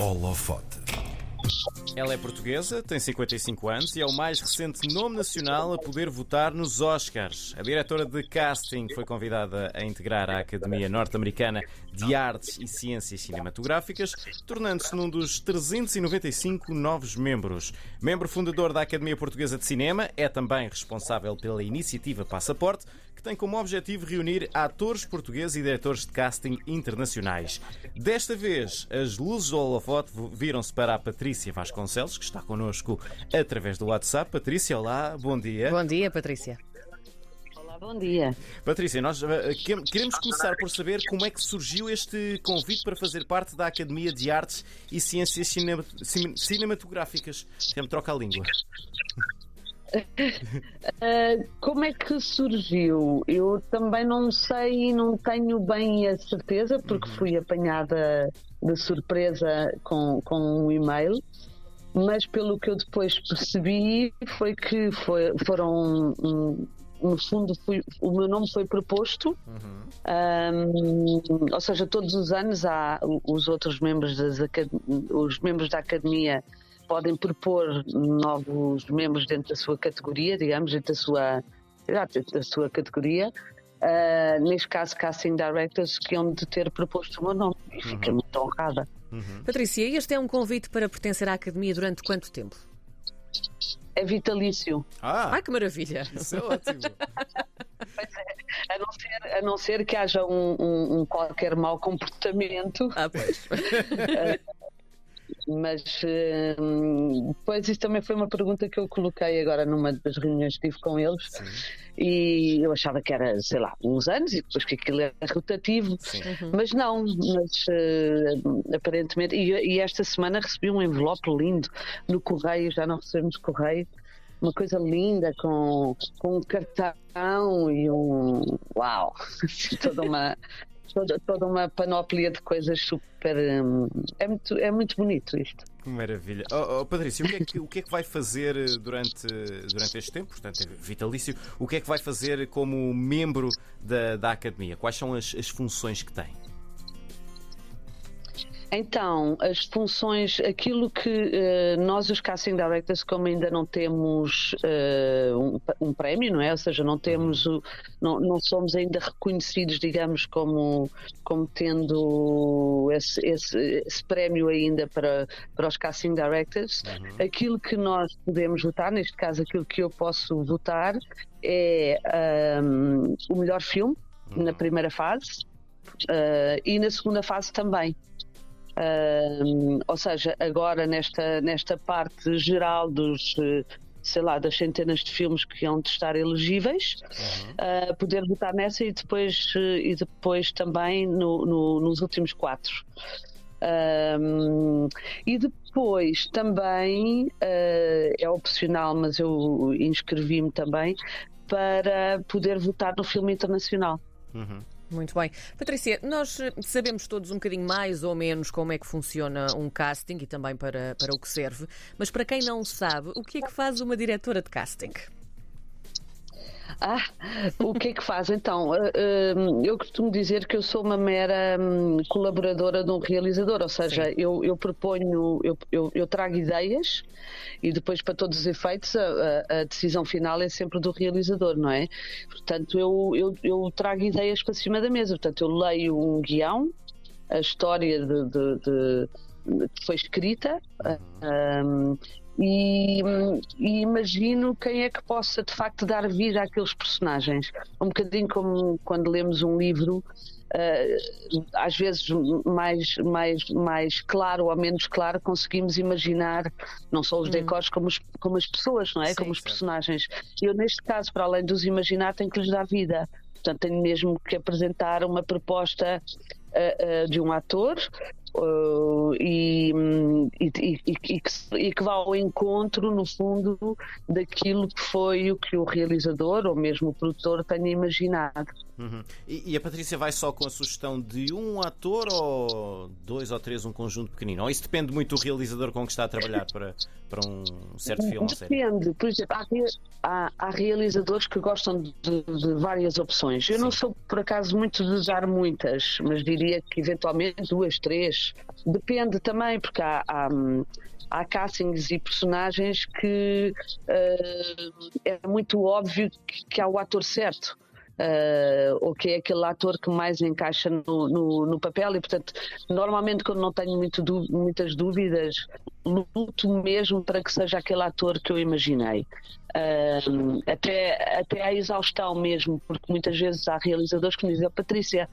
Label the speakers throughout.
Speaker 1: Holofote.
Speaker 2: Ela é portuguesa, tem 55 anos e é o mais recente nome nacional a poder votar nos Oscars. A diretora de casting foi convidada a integrar a Academia Norte-Americana de Artes e Ciências Cinematográficas, tornando-se num dos 395 novos membros. Membro fundador da Academia Portuguesa de Cinema, é também responsável pela iniciativa Passaporte, que tem como objetivo reunir atores portugueses e diretores de casting internacionais. Desta vez, as luzes do holofote viram-se para a Patrícia Vasconcelos, que está connosco através do WhatsApp. Patrícia, olá, bom dia.
Speaker 3: Bom dia, Patrícia.
Speaker 4: Olá, bom dia.
Speaker 2: Patrícia, nós eh, que- queremos começar por saber como é que surgiu este convite para fazer parte da Academia de Artes e Ciências Cinema- Cine- Cinematográficas. Sempre troca a língua.
Speaker 4: Ah, como é que surgiu? Eu também não sei e não tenho bem a certeza, porque fui apanhada de surpresa com, com um e-mail, mas pelo que eu depois percebi foi que foi- foram. no fundo, fui- o meu nome foi proposto, Hum, ou seja, todos os anos há os outros membros, das, os membros da academia podem propor novos membros dentro da sua categoria, digamos, dentro da sua, exato, dentro da sua categoria. Ah, neste caso, Casting Directors, que hão de ter proposto o meu nome. E fiquei muito honrada.
Speaker 3: Patrícia, este é um convite para pertencer à Academia durante quanto tempo?
Speaker 4: É vitalício.
Speaker 2: Ah,
Speaker 3: Ai, que maravilha!
Speaker 2: isso é ótimo.
Speaker 4: A não ser, a não ser que haja um, um- um qualquer mau comportamento,
Speaker 3: Ah, pois.
Speaker 4: mas hum, depois isso também foi uma pergunta que eu coloquei agora numa das reuniões que tive com eles. E eu achava que era, sei lá, uns anos e depois que aquilo era rotativo,
Speaker 2: Sim.
Speaker 4: mas não, mas eh, aparentemente, e, e esta semana recebi um envelope lindo no correio, já não recebemos correio, uma coisa linda com, com um cartão e um uau, toda uma toda, toda uma panóplia de coisas super hum, é muito, é muito bonito isto.
Speaker 2: Que maravilha. Oh, oh, Patrícia, o que, é que, o que é que vai fazer eh, durante, durante este tempo? Portanto, é vitalício. O que é que vai fazer como membro da, da Academia? Quais são as, as funções que tem?
Speaker 4: Então, as funções, aquilo que eh, nós, os casting directors, como ainda não temos eh, um, um prémio, não é? Ou seja, não temos o, não, não somos ainda reconhecidos, digamos, como, como tendo esse, esse, esse prémio ainda para, para os casting directors. Aquilo que nós podemos votar, neste caso, aquilo que eu posso votar é ahm, o melhor filme na primeira fase. ah, e na segunda fase também. Ou seja, agora nesta, nesta parte geral dos, eh, sei lá, das centenas de filmes que de estar elegíveis, ah, poder votar nessa e depois, eh, e depois também no- no- nos últimos quatro. Ahm, e depois também eh, é opcional, mas eu inscrevi-me também para poder votar no filme internacional.
Speaker 2: Uhum.
Speaker 3: Muito bem. Patrícia, nós eh, sabemos todos um bocadinho mais ou menos como é que funciona um casting e também para, para o que serve, mas para quem não sabe, o que é que faz uma diretora de casting?
Speaker 4: Ah, o que é que faz então? Ah, ah, eu costumo dizer que eu sou uma mera hum, colaboradora de um realizador, ou seja, eu, eu proponho, eu, eu, eu trago ideias e depois, para todos os efeitos, a, a- decisão final é sempre do realizador, não é? Portanto, eu, eu, trago ideias para cima da mesa, portanto, eu leio um guião, a história de, de- de- que foi escrita. hum, e, e imagino quem é que possa de facto dar vida àqueles personagens. Um bocadinho como quando lemos um livro, eh, às vezes mais, mais, mais claro ou menos claro, conseguimos imaginar não só os decors como, os- como as pessoas, não é?
Speaker 3: Sim,
Speaker 4: como os personagens. Eu, neste caso, para além de os imaginar, tenho que lhes dar vida. Portanto, tenho mesmo que apresentar uma proposta eh, eh, de um ator uh, e, e, e- que, e que vá ao encontro, no fundo, daquilo que foi o que o realizador ou mesmo o produtor tenha imaginado.
Speaker 2: Uhum. E, e, a Patrícia vai só com a sugestão de um ator ou dois ou três, um conjunto pequenino? Ou isso depende muito do realizador com que está a trabalhar para, para um certo filme
Speaker 4: ou série? Depende. Por exemplo, há, há, há, realizadores que gostam de, de várias opções. Eu Sim. não sou, por acaso, muito de dar muitas, mas diria que eventualmente duas, três. Depende também, porque há, há há castings e personagens que uh, é muito óbvio que, que há o ator certo uh, ou que é aquele ator que mais encaixa no, no, no papel e, portanto, normalmente quando não tenho muito, muitas dúvidas, luto mesmo para que seja aquele ator que eu imaginei. Uh, até, até à exaustão mesmo, porque muitas vezes há realizadores que me dizem, oh, Patrícia,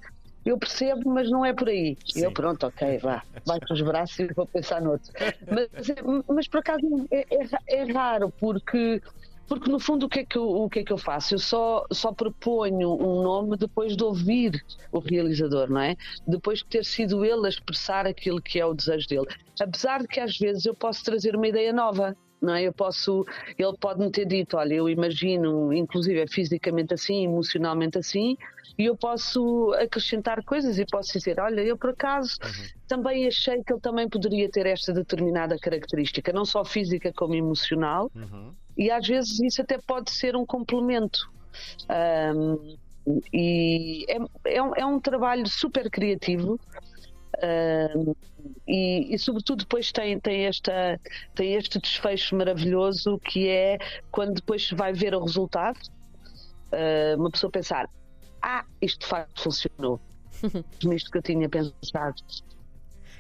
Speaker 4: eu percebo, mas não é por aí. Sim. Eu, pronto, ok, vá, vai para os braços e vou pensar noutro. Mas, mas por acaso é, é, é raro, porque porque no fundo o que é que eu, o que é que eu faço? Eu só, só proponho um nome depois de ouvir o realizador, não é? Depois de ter sido ele a expressar aquilo que é o desejo dele. Apesar de que às vezes eu posso trazer uma ideia nova. Não é? Eu posso, ele pode me ter dito, olha, eu imagino, inclusive é fisicamente assim, emocionalmente assim, e eu posso acrescentar coisas e posso dizer, olha, eu por acaso uhum. também achei que ele também poderia ter esta determinada característica, não só física como emocional, uhum. E às vezes isso até pode ser um complemento. Um, e é, é, um, é um trabalho super criativo. Um, e, e, sobretudo depois tem, tem, esta, tem este desfecho maravilhoso que é quando depois vai ver o resultado, uh, uma pessoa pensar, ah, isto de facto funcionou. Nisto que eu tinha pensado.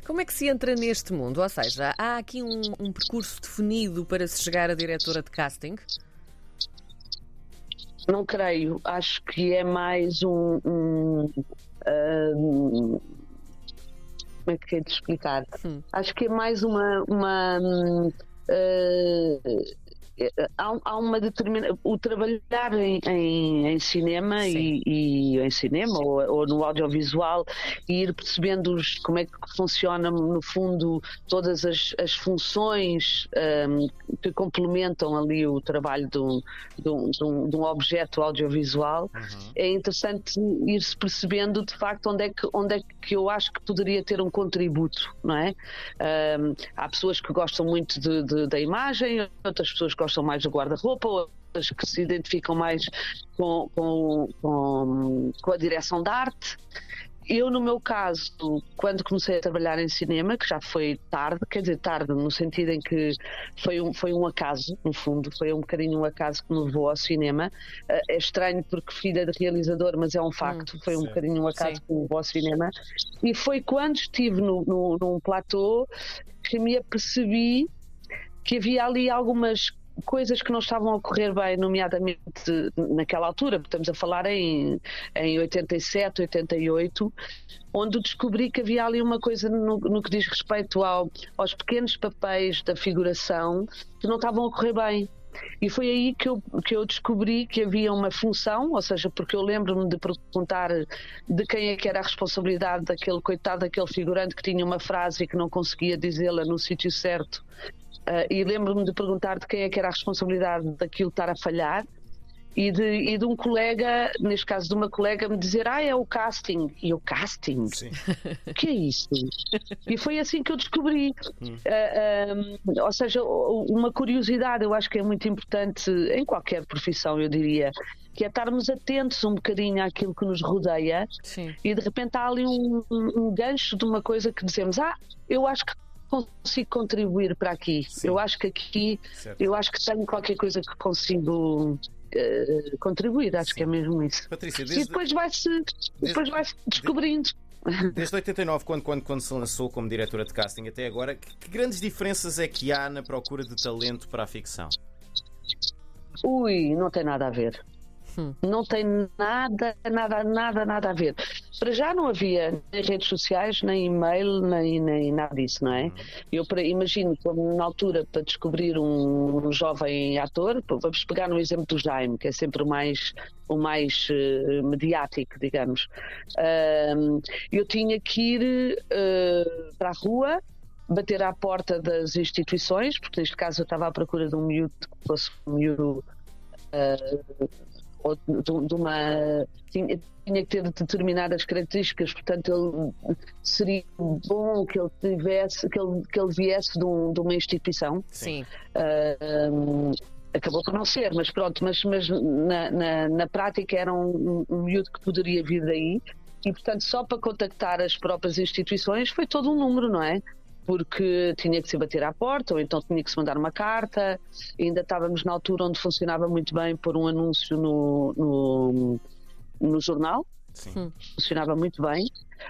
Speaker 3: Como é que se entra neste mundo? Ou seja, há aqui um, um percurso definido para se chegar a diretora de casting?
Speaker 4: Não creio. Acho que é mais um. um uh, como é que é de explicar? Hum. Acho que é mais uma. uma uh, há, há uma determinada. O trabalhar em, em, em cinema e, e, em cinema ou, ou, no audiovisual e ir percebendo os, como é que funciona, no fundo, todas as, as funções um, que complementam ali o trabalho de um, de um, de um, de um objeto audiovisual, uhum. é interessante ir-se percebendo de facto onde é, que, onde é que eu acho que poderia ter um contributo, não é? Um, há pessoas que gostam muito de, de, da imagem, outras pessoas gostam gostam mais do guarda-roupa, outras que se identificam mais com, com, com, com a direção de arte. Eu, no meu caso, quando comecei a trabalhar em cinema, que já foi tarde, quer dizer, tarde no sentido em que foi um, foi um acaso, no fundo, foi um bocadinho um acaso que me levou ao cinema. Eh, é estranho porque filha de realizador, mas é um facto, hum, foi um sim. bocadinho um acaso sim. que me levou ao cinema. E foi quando estive no, no, num platô que me apercebi que havia ali algumas coisas que não estavam a correr bem, nomeadamente naquela altura, estamos a falar em, em 87, 88, onde descobri que havia ali uma coisa no, no que diz respeito ao, aos pequenos papéis da figuração que não estavam a correr bem. E foi aí que eu, que eu descobri que havia uma função, ou seja, porque eu lembro-me de perguntar de quem é que era a responsabilidade daquele coitado, daquele figurante que tinha uma frase e que não conseguia dizê-la no sítio certo Uh, e lembro-me de perguntar de quem é que era a responsabilidade daquilo estar a falhar e de, e de um colega, neste caso de uma colega, me dizer: Ah, é o casting. E o casting? Sim. O que é isso? e foi assim que eu descobri. Hum. Uh, ah, um, ou seja, uma curiosidade, eu acho que é muito importante em qualquer profissão, eu diria que é estarmos atentos um bocadinho àquilo que nos rodeia Sim. e de repente há ali um, um, gancho de uma coisa que dizemos, ah, eu acho que consigo contribuir para aqui. Sim. Eu acho que aqui, certo. eu acho que tenho qualquer coisa que consigo uh, contribuir. Acho Sim. que é mesmo isso.
Speaker 2: Patrícia, desde...
Speaker 4: E depois vai-se depois vai descobrindo.
Speaker 2: Desde 89, quando, quando, quando se lançou como diretora de casting até agora, que, que grandes diferenças é que há na procura de talento para a ficção?
Speaker 4: Ui, não tem nada a ver. Hum. Não tem nada, nada, nada, nada a ver. Para já não havia nem redes sociais, nem e-mail, nem, nem nada disso, não é? Hum. Eu para, imagino que na altura para descobrir um, um, jovem ator, vamos pegar no exemplo do Jaime, que é sempre o mais, o mais uh, mediático, digamos. Uh, eu tinha que ir uh, para a rua bater à porta das instituições, porque neste caso eu estava à procura de um miúdo que fosse um miúdo uh, ou de, de uma tinha, tinha, que ter determinadas características, portanto ele seria bom que ele tivesse que ele, que ele viesse de, um, de uma instituição.
Speaker 3: Sim.
Speaker 4: Uh, um, acabou por não ser, mas pronto, mas, mas na, na, na prática era um, um miúdo que poderia vir daí e portanto só para contactar as próprias instituições foi todo um número, não é? Porque tinha que se bater à porta, ou então tinha que se mandar uma carta. Ainda estávamos na altura onde funcionava muito bem pôr um anúncio no, no, no jornal. Sim. Funcionava muito bem.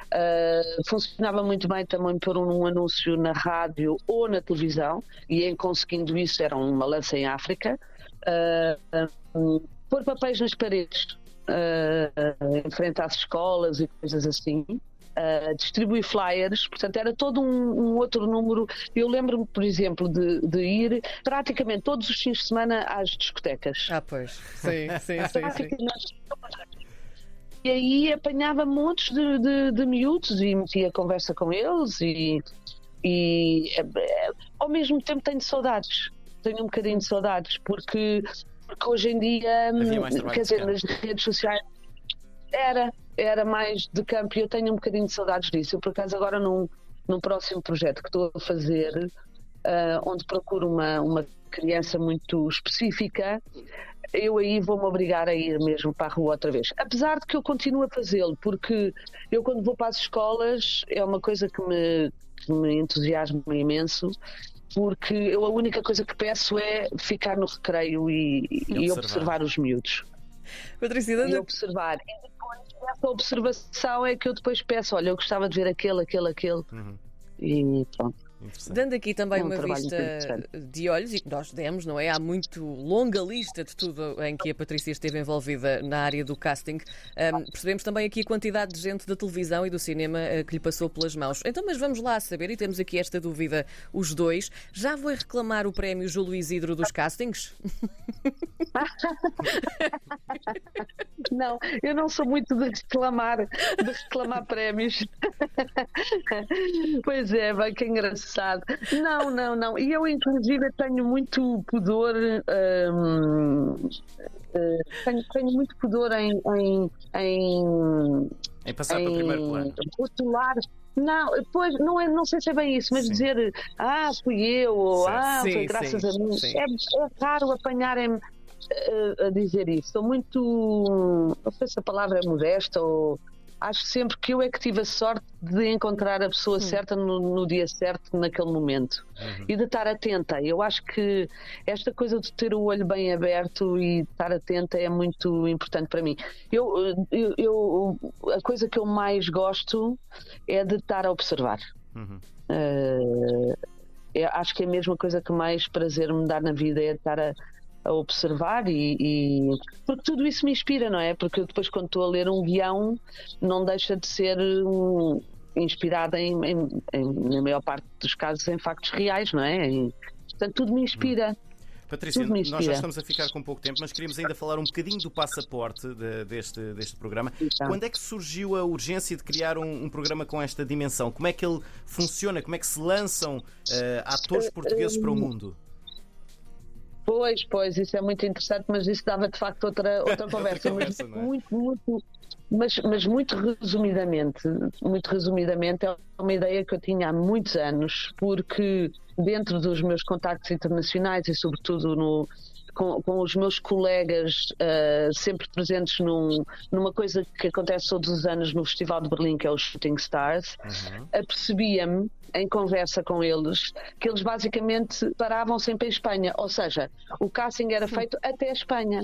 Speaker 4: Uh, funcionava muito bem também pôr um, um, anúncio na rádio ou na televisão, e em conseguindo isso era uma lança em África. Uh, uh, pôr papéis nas paredes, uh, em frente às escolas e coisas assim uh, distribuir flyers, portanto era todo um, um outro número. Eu lembro-me, por exemplo, de, de, ir praticamente todos os fins de semana às discotecas.
Speaker 3: Ah, pois, sim, sim, sim. sim.
Speaker 4: E aí apanhava montes de, de, de miúdos e metia conversa com eles e, e eh, ao mesmo tempo tenho saudades. Tenho um bocadinho de saudades, porque, porque hoje em dia, quer dizer, nas redes sociais era, era mais de campo e eu tenho um bocadinho de saudades disso. Eu, por acaso, agora num, num próximo projeto que estou a fazer, uh, onde procuro uma, uma criança muito específica, eu aí vou-me obrigar a ir mesmo para a rua outra vez. Apesar de que eu continuo a fazê-lo, porque eu quando vou para as escolas é uma coisa que me, que me entusiasma imenso, porque eu a única coisa que peço é ficar no recreio e, e, observar. e observar os miúdos.
Speaker 3: Patrícia,
Speaker 4: e observar. E dessa observação é que eu depois peço, olha, eu gostava de ver aquele, aquele, aquele. Uhum. E pronto.
Speaker 3: Dando aqui também é um uma vista de olhos, e que nós demos, não é? Há muito longa lista de tudo em que a Patrícia esteve envolvida na área do casting. Um, percebemos também aqui a quantidade de gente da televisão e do cinema uh, que lhe passou pelas mãos. Então, mas vamos lá saber, e temos aqui esta dúvida, os dois. Já foi reclamar o prémio Júlio Isidro dos castings?
Speaker 4: não, eu não sou muito de reclamar, de reclamar prémios. pois é, bem que engraçado Não, não, não. E eu, inclusive, tenho muito pudor. Hum, eh, tenho, tenho, muito pudor em. em,
Speaker 2: em, em passar em, para o primeiro plano.
Speaker 4: Não, pois, não, é, não sei se é bem isso, mas sim. dizer ah, fui eu, ou certo. ah, sim, foi graças sim, a mim. É, é raro apanharem-me a, eh, a dizer isso. Estou muito. Não sei se a palavra é modesta ou acho sempre que eu é que tive a sorte de encontrar a pessoa Sim. certa no, no, dia certo, naquele momento. Uhum. E de estar atenta. Eu acho que esta coisa de ter o olho bem aberto e estar atenta é muito importante para mim. Eu, eu, eu a coisa que eu mais gosto é de estar a observar. Uhum. Uh, acho que é a mesma coisa que mais prazer me dá na vida é estar a a observar e, e, porque tudo isso me inspira, não é? Porque depois quando estou a ler um guião não deixa de ser um, inspirada em, em, em, na maior parte dos casos em factos reais, não é? E, portanto, tudo me inspira.
Speaker 2: Patrícia, nós já estamos a ficar com pouco tempo, mas queríamos ainda falar um bocadinho do passaporte de, deste, deste programa. Então. Quando é que surgiu a urgência de criar um, um, programa com esta dimensão? Como é que ele funciona? Como é que se lançam uh, atores portugueses para o mundo?
Speaker 4: Pois, pois, isso é muito interessante, mas isso dava de facto outra, outra conversa. outra conversa mas, é? muito, muito, mas, mas muito resumidamente, muito resumidamente, é uma ideia que eu tinha há muitos anos, porque dentro dos meus contactos internacionais e sobretudo no, com, com os meus colegas uh, sempre presentes num, numa coisa que acontece todos os anos no Festival de Berlim, que é o Shooting Stars, uhum. apercebia-me em conversa com eles que eles basicamente paravam sempre em Espanha, ou seja, o casting era feito até a Espanha.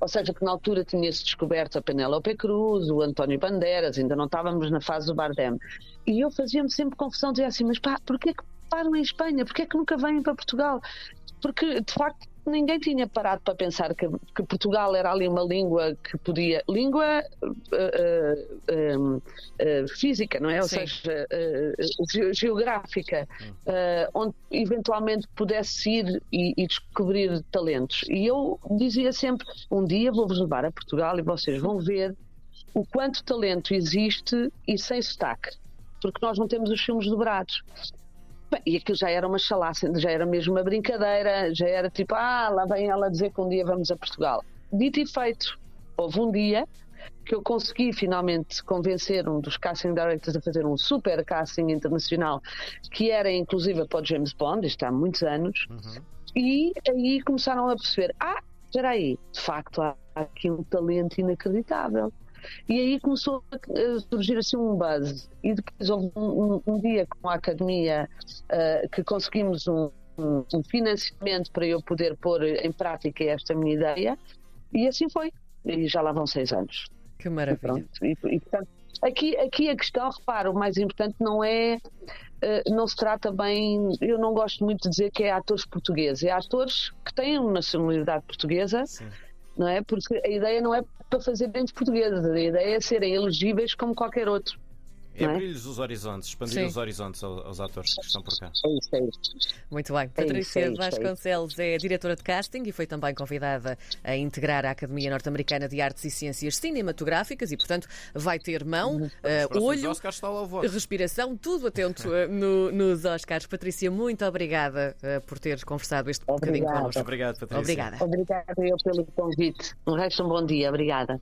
Speaker 4: Ou seja, que na altura tinha-se descoberto a Penélope Cruz, o António Bandeiras, ainda não estávamos na fase do Bardem. E eu fazia-me sempre confusão, dizia assim, mas pá, porquê que param em Espanha? Porquê que nunca vêm para Portugal? Porque, de facto, ninguém tinha parado para pensar que, que, Portugal era ali uma língua que podia. língua uh, uh, uh, física, não é? Ou Sim. seja, ge geográfica, hum. onde eventualmente pudesse ir e, e, descobrir talentos. E eu dizia sempre: um dia vou-vos levar a Portugal e vocês vão ver o quanto talento existe e sem sotaque. Porque nós não temos os filmes dobrados. E aquilo já era uma chalaça, já era mesmo uma brincadeira, já era tipo, ah, lá vem ela dizer que um dia vamos a Portugal. Dito e feito. houve um dia que eu consegui finalmente convencer um dos casting directors a fazer um super casting internacional, que era inclusive para o James Bond, isto há muitos anos, uhum. e aí começaram a perceber: ah, espera aí, de facto há aqui um talento inacreditável. E aí começou a surgir assim um buzz. E depois houve um, um, um dia com a academia uh, que conseguimos um, um, financiamento para eu poder pôr em prática esta minha ideia, e assim foi. E já lá vão seis anos.
Speaker 3: Que maravilha.
Speaker 4: E, e, e, portanto, aqui, aqui a questão, repara, o mais importante não é. Uh, não se trata bem, eu não gosto muito de dizer que é atores portugueses, é atores que têm nacionalidade portuguesa, Sim. Não é? Porque a ideia não é para fazer dentes portugueses, a ideia é serem elegíveis como qualquer outro.
Speaker 2: É abrir-lhes os horizontes, expandir Sim. os horizontes aos, aos, atores que estão por cá.
Speaker 4: É isso, é isso.
Speaker 3: Muito bem. É Patrícia é é Vasconcelos é diretora de casting e foi também convidada a integrar a Academia Norte-Americana de Artes e Ciências Cinematográficas e, portanto, vai ter mão, uhum. uh, olho, respiração, tudo atento uh, no, nos Oscars. Patrícia, muito obrigada uh, por teres conversado este
Speaker 4: Obrigada.
Speaker 3: bocadinho connosco.
Speaker 2: Obrigado, Patrícia.
Speaker 3: Obrigada.
Speaker 4: Obrigada eu pelo convite. Um resto um bom dia. Obrigada.